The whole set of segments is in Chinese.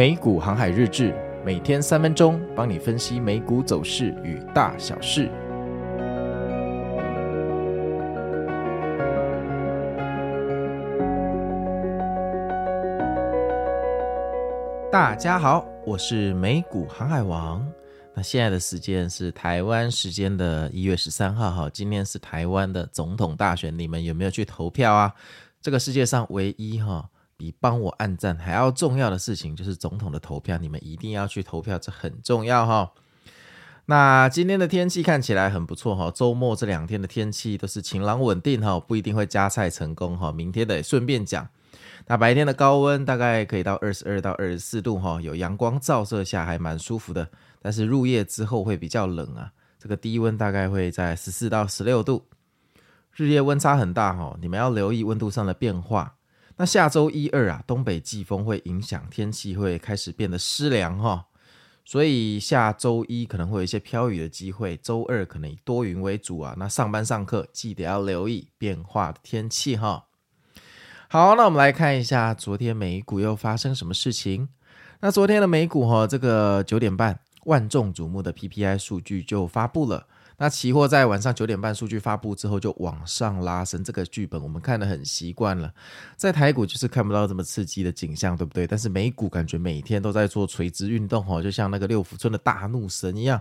美股航海日志，每天三分钟，帮你分析美股走势与大小事。大家好，我是美股航海王。那现在的时间是台湾时间的一月十三号，哈，今天是台湾的总统大选，你们有没有去投票啊？这个世界上唯一哈。比帮我按赞还要重要的事情就是总统的投票，你们一定要去投票，这很重要哈。那今天的天气看起来很不错哈，周末这两天的天气都是晴朗稳定哈，不一定会加赛成功哈。明天的也顺便讲，那白天的高温大概可以到二十二到二十四度哈，有阳光照射下还蛮舒服的，但是入夜之后会比较冷啊，这个低温大概会在十四到十六度，日夜温差很大哈，你们要留意温度上的变化。那下周一二啊，东北季风会影响天气，会开始变得湿凉哈，所以下周一可能会有一些飘雨的机会，周二可能以多云为主啊。那上班上课记得要留意变化的天气哈。好，那我们来看一下昨天美股又发生什么事情。那昨天的美股哈，这个九点半万众瞩目的 PPI 数据就发布了。那期货在晚上九点半数据发布之后就往上拉升，这个剧本我们看得很习惯了。在台股就是看不到这么刺激的景象，对不对？但是美股感觉每天都在做垂直运动，哦，就像那个六福村的大怒神一样。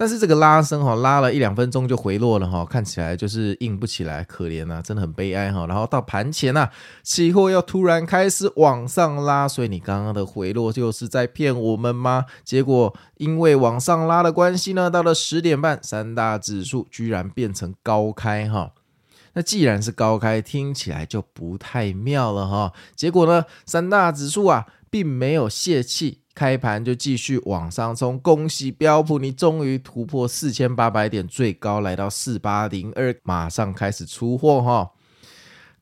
但是这个拉升哈，拉了一两分钟就回落了哈，看起来就是硬不起来，可怜啊，真的很悲哀哈。然后到盘前呐，期货又突然开始往上拉，所以你刚刚的回落就是在骗我们吗？结果因为往上拉的关系呢，到了十点半，三大指数居然变成高开哈。那既然是高开，听起来就不太妙了哈。结果呢，三大指数啊，并没有泄气。开盘就继续往上冲，恭喜标普，你终于突破四千八百点，最高来到四八零二，马上开始出货哈。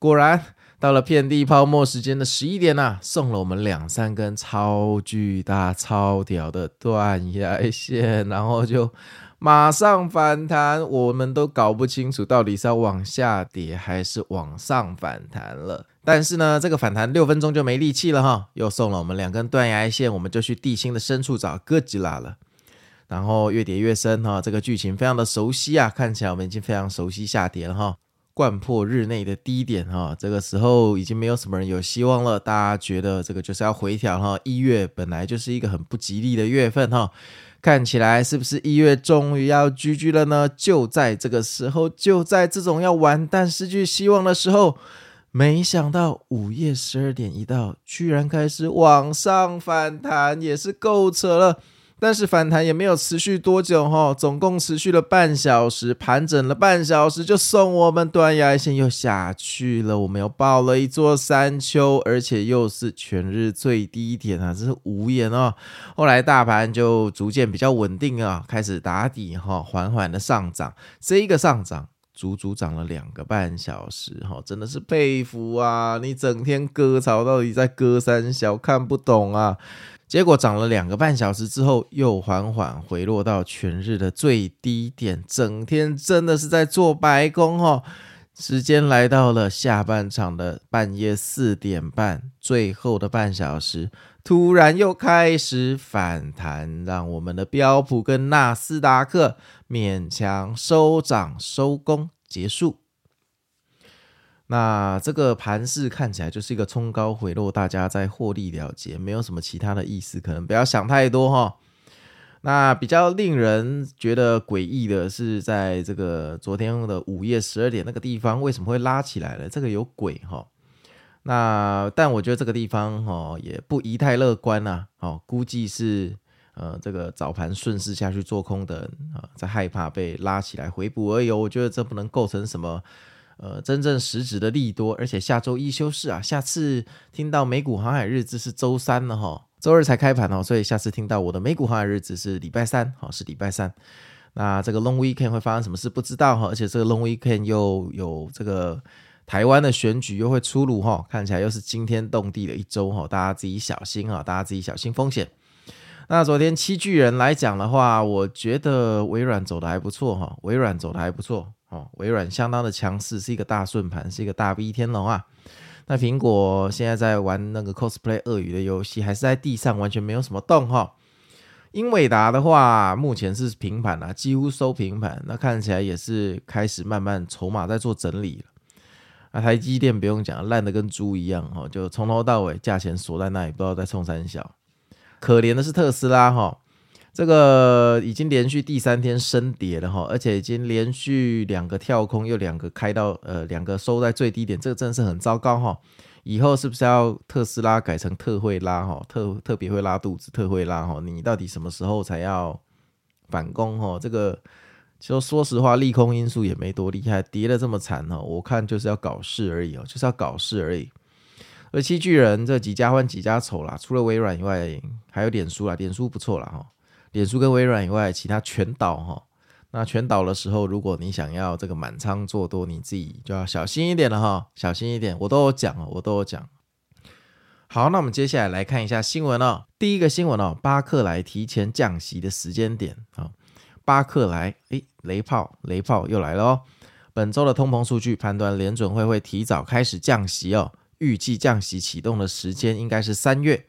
果然到了遍地泡沫时间的十一点呐、啊，送了我们两三根超巨大、超屌的断崖线，然后就马上反弹，我们都搞不清楚到底是要往下跌还是往上反弹了。但是呢，这个反弹六分钟就没力气了哈，又送了我们两根断崖线，我们就去地心的深处找哥吉拉了。然后越跌越深哈，这个剧情非常的熟悉啊，看起来我们已经非常熟悉下跌了哈，贯破日内的低点哈，这个时候已经没有什么人有希望了，大家觉得这个就是要回调哈。一月本来就是一个很不吉利的月份哈，看起来是不是一月终于要 GG 了呢？就在这个时候，就在这种要完蛋、失去希望的时候。没想到午夜十二点一到，居然开始往上反弹，也是够扯了。但是反弹也没有持续多久哈，总共持续了半小时，盘整了半小时就送我们断崖线又下去了。我们又爆了一座山丘，而且又是全日最低点啊，真是无言哦。后来大盘就逐渐比较稳定啊，开始打底哈，缓缓的上涨。这一个上涨。足足涨了两个半小时，哈，真的是佩服啊！你整天割草到底在割三小，看不懂啊！结果涨了两个半小时之后，又缓缓回落到全日的最低点，整天真的是在做白工哈。时间来到了下半场的半夜四点半，最后的半小时。突然又开始反弹，让我们的标普跟纳斯达克勉强收涨收工结束。那这个盘势看起来就是一个冲高回落，大家在获利了结，没有什么其他的意思，可能不要想太多哈。那比较令人觉得诡异的是，在这个昨天的午夜十二点那个地方，为什么会拉起来了？这个有鬼哈。那但我觉得这个地方哦也不宜太乐观呐，哦估计是呃这个早盘顺势下去做空的啊在害怕被拉起来回补而已，我觉得这不能构成什么呃真正实质的利多，而且下周一休市啊，下次听到美股航海日志是周三了哈，周二才开盘哦，所以下次听到我的美股航海日子是礼拜三，好是礼拜三，那这个 long weekend 会发生什么事不知道哈，而且这个 long weekend 又有这个。台湾的选举又会出炉哈，看起来又是惊天动地的一周哈，大家自己小心啊，大家自己小心风险。那昨天七巨人来讲的话，我觉得微软走的还不错哈，微软走的还不错哦，微软相当的强势，是一个大顺盘，是一个大 V 天龙啊。那苹果现在在玩那个 cosplay 鳄鱼的游戏，还是在地上完全没有什么动哈。英伟达的话，目前是平盘啊，几乎收平盘。那看起来也是开始慢慢筹码在做整理了。那台积电不用讲，烂的跟猪一样哈，就从头到尾价钱锁在那里，不知道在冲三小。可怜的是特斯拉哈，这个已经连续第三天升跌了哈，而且已经连续两个跳空，又两个开到呃两个收在最低点，这个真的是很糟糕哈。以后是不是要特斯拉改成特会拉哈？特特别会拉肚子，特会拉哈？你到底什么时候才要反攻哈？这个就说实话，利空因素也没多厉害，跌得这么惨哈，我看就是要搞事而已哦，就是要搞事而已。而七巨人这几家欢几家愁啦，除了微软以外，还有脸书啦，脸书不错啦哈，脸书跟微软以外，其他全倒哈。那全倒的时候，如果你想要这个满仓做多，你自己就要小心一点了哈，小心一点。我都有讲哦，我都有讲。好，那我们接下来来看一下新闻哦。第一个新闻哦，巴克莱提前降息的时间点啊。巴克莱，诶，雷炮，雷炮又来了哦。本周的通膨数据判断联准会会提早开始降息哦，预计降息启动的时间应该是三月，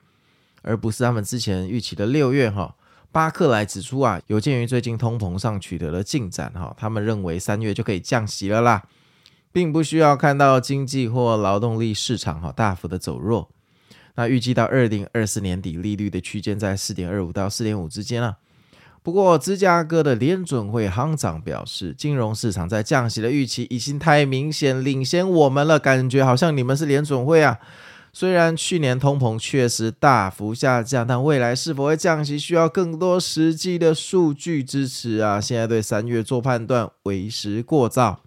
而不是他们之前预期的六月哈。巴克莱指出啊，有鉴于最近通膨上取得了进展哈，他们认为三月就可以降息了啦，并不需要看到经济或劳动力市场哈大幅的走弱。那预计到二零二四年底，利率的区间在四点二五到四点五之间啊。不过，芝加哥的联准会行长表示，金融市场在降息的预期已经太明显领先我们了，感觉好像你们是联准会啊。虽然去年通膨确实大幅下降，但未来是否会降息，需要更多实际的数据支持啊！现在对三月做判断为时过早。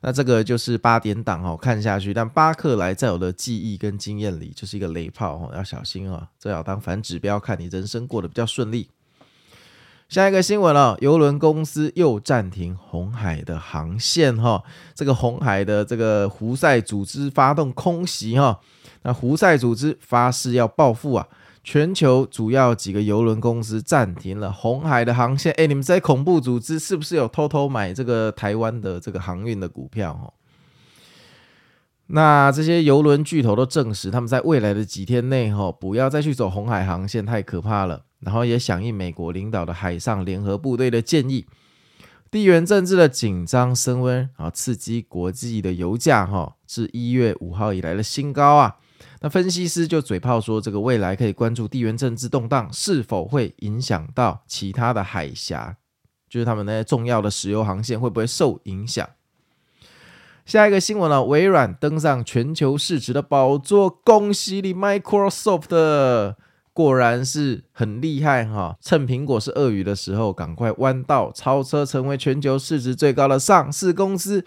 那这个就是八点档哦，看下去。但巴克莱在我的记忆跟经验里，就是一个雷炮哦，要小心哦，这要当反指标，看你人生过得比较顺利。下一个新闻了，邮轮公司又暂停红海的航线哈，这个红海的这个胡塞组织发动空袭哈。那胡塞组织发誓要报复啊！全球主要几个邮轮公司暂停了红海的航线。哎，你们这些恐怖组织是不是有偷偷买这个台湾的这个航运的股票？哈，那这些邮轮巨头都证实，他们在未来的几天内，哈，不要再去走红海航线，太可怕了。然后也响应美国领导的海上联合部队的建议。地缘政治的紧张升温啊，刺激国际的油价，哈，至一月五号以来的新高啊。那分析师就嘴炮说，这个未来可以关注地缘政治动荡是否会影响到其他的海峡，就是他们那些重要的石油航线会不会受影响。下一个新闻呢，微软登上全球市值的宝座，恭喜你，Microsoft，果然是很厉害哈！趁苹果是鳄鱼的时候，赶快弯道超车，成为全球市值最高的上市公司。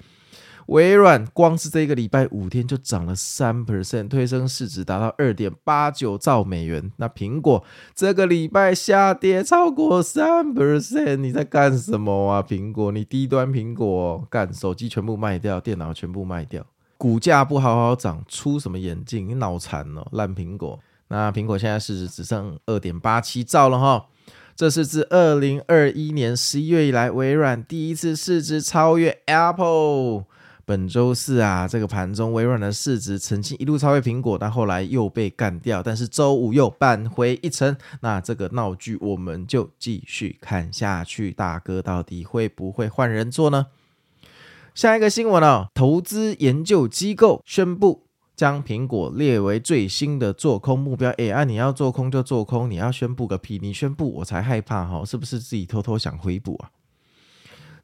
微软光是这个礼拜五天就涨了三 percent，推升市值达到二点八九兆美元。那苹果这个礼拜下跌超过三 percent，你在干什么啊？苹果，你低端苹果干手机全部卖掉，电脑全部卖掉，股价不好好涨，出什么眼镜？你脑残哦，烂苹果。那苹果现在市值只剩二点八七兆了哈，这是自二零二一年十一月以来，微软第一次市值超越 Apple。本周四啊，这个盘中微软的市值曾经一度超越苹果，但后来又被干掉。但是周五又扳回一城，那这个闹剧我们就继续看下去。大哥到底会不会换人做呢？下一个新闻哦，投资研究机构宣布将苹果列为最新的做空目标。哎，啊，你要做空就做空，你要宣布个屁！你宣布我才害怕哈，是不是自己偷偷想回补啊？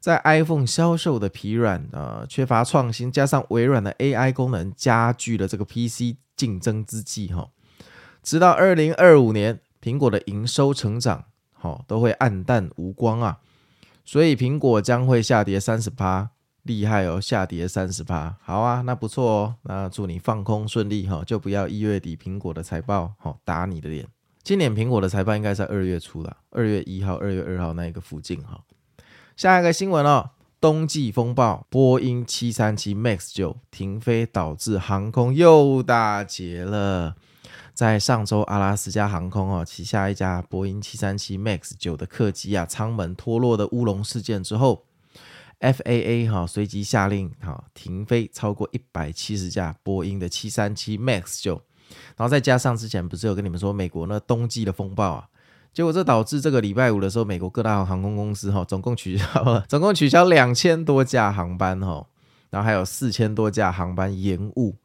在 iPhone 销售的疲软啊、缺乏创新，加上微软的 AI 功能加剧了这个 PC 竞争之际，哈，直到二零二五年，苹果的营收成长，好都会黯淡无光啊，所以苹果将会下跌三十趴，厉害哦，下跌三十趴，好啊，那不错哦，那祝你放空顺利哈，就不要一月底苹果的财报好打你的脸，今年苹果的财报应该在二月初了，二月一号、二月二号那一个附近哈。下一个新闻哦，冬季风暴，波音七三七 MAX 九停飞，导致航空又打劫了。在上周，阿拉斯加航空哦旗下一家波音七三七 MAX 九的客机啊舱门脱落的乌龙事件之后 FAA 哈随即下令哈停飞超过一百七十架波音的七三七 MAX 九，然后再加上之前不是有跟你们说美国那冬季的风暴啊，结果这导致这个礼拜五的时候，美国各大航空公司哈总共取消了 总共取消两千多架航班哈，然后还有四千多架航班延误。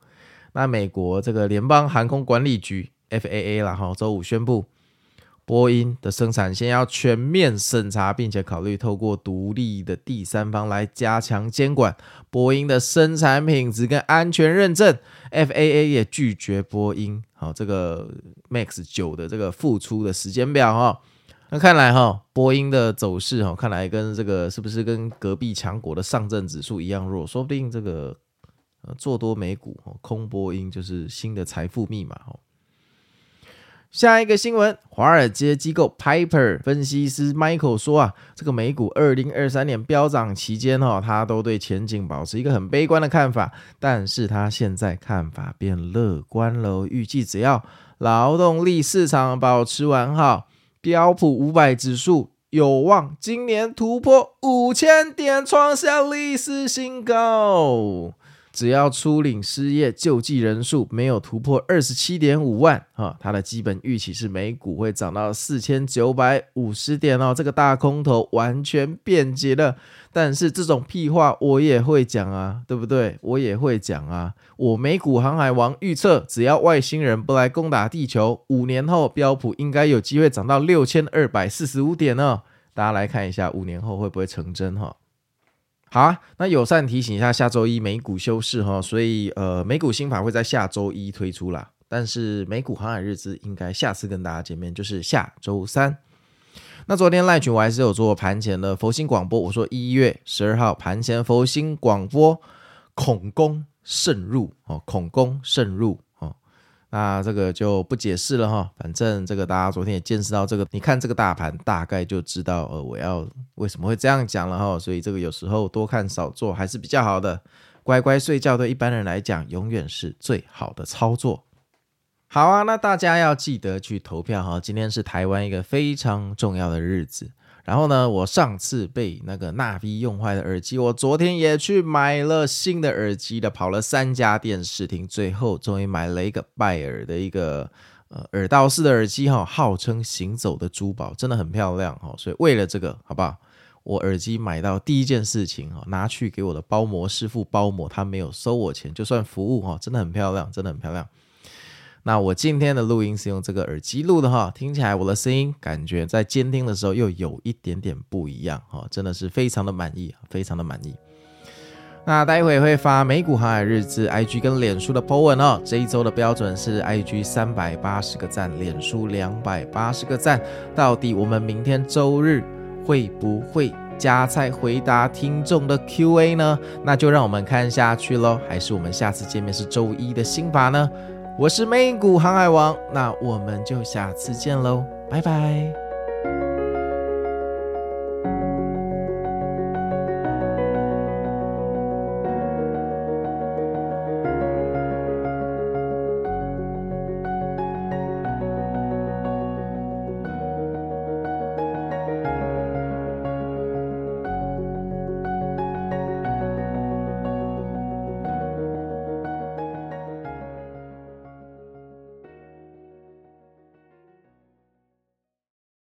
那美国这个联邦航空管理局 FAA 了哈周五宣布。波音的生产线要全面审查，并且考虑透过独立的第三方来加强监管波音的生产品质跟安全认证。FAA 也拒绝波音好这个 Max 九的这个复出的时间表哈。那看来哈，波音的走势哈，看来跟这个是不是跟隔壁强国的上证指数一样弱？说不定这个做多美股，空波音就是新的财富密码哦。下一个新闻，华尔街机构 Piper 分析师 Michael 说啊，这个美股二零二三年飙涨期间哈，他都对前景保持一个很悲观的看法，但是他现在看法变乐观了，预计只要劳动力市场保持完好，标普五百指数有望今年突破五千点，创下历史新高。只要初领失业救济人数没有突破二十七点五万啊，它的基本预期是美股会涨到四千九百五十点哦，这个大空头完全变节了。但是这种屁话我也会讲啊，对不对？我也会讲啊。我美股航海王预测，只要外星人不来攻打地球，五年后标普应该有机会涨到六千二百四十五点呢。大家来看一下，五年后会不会成真哈？好啊，那友善提醒一下，下周一美股休市哈，所以呃，美股新法会在下周一推出啦。但是美股航海日志应该下次跟大家见面就是下周三。那昨天赖群我还是有做盘前的佛心广播，我说一月十二号盘前佛心广播，恐攻慎入哦，恐攻慎入。那这个就不解释了哈，反正这个大家昨天也见识到这个，你看这个大盘大概就知道呃我要为什么会这样讲了哈，所以这个有时候多看少做还是比较好的，乖乖睡觉对一般人来讲永远是最好的操作。好啊，那大家要记得去投票哈，今天是台湾一个非常重要的日子。然后呢，我上次被那个纳比用坏的耳机，我昨天也去买了新的耳机的，跑了三家店试听，最后终于买了一个拜耳的一个呃耳道式的耳机哈，号称行走的珠宝，真的很漂亮哈。所以为了这个，好不好？我耳机买到第一件事情哈，拿去给我的包膜师傅包膜，他没有收我钱，就算服务哈，真的很漂亮，真的很漂亮。那我今天的录音是用这个耳机录的哈，听起来我的声音感觉在监听的时候又有一点点不一样哈，真的是非常的满意，非常的满意。那待会会发美股航海日志 IG 跟脸书的 po 文哦，这一周的标准是 IG 三百八十个赞，脸书两百八十个赞。到底我们明天周日会不会加菜回答听众的 QA 呢？那就让我们看下去喽，还是我们下次见面是周一的新法呢？我是美股航海王，那我们就下次见喽，拜拜。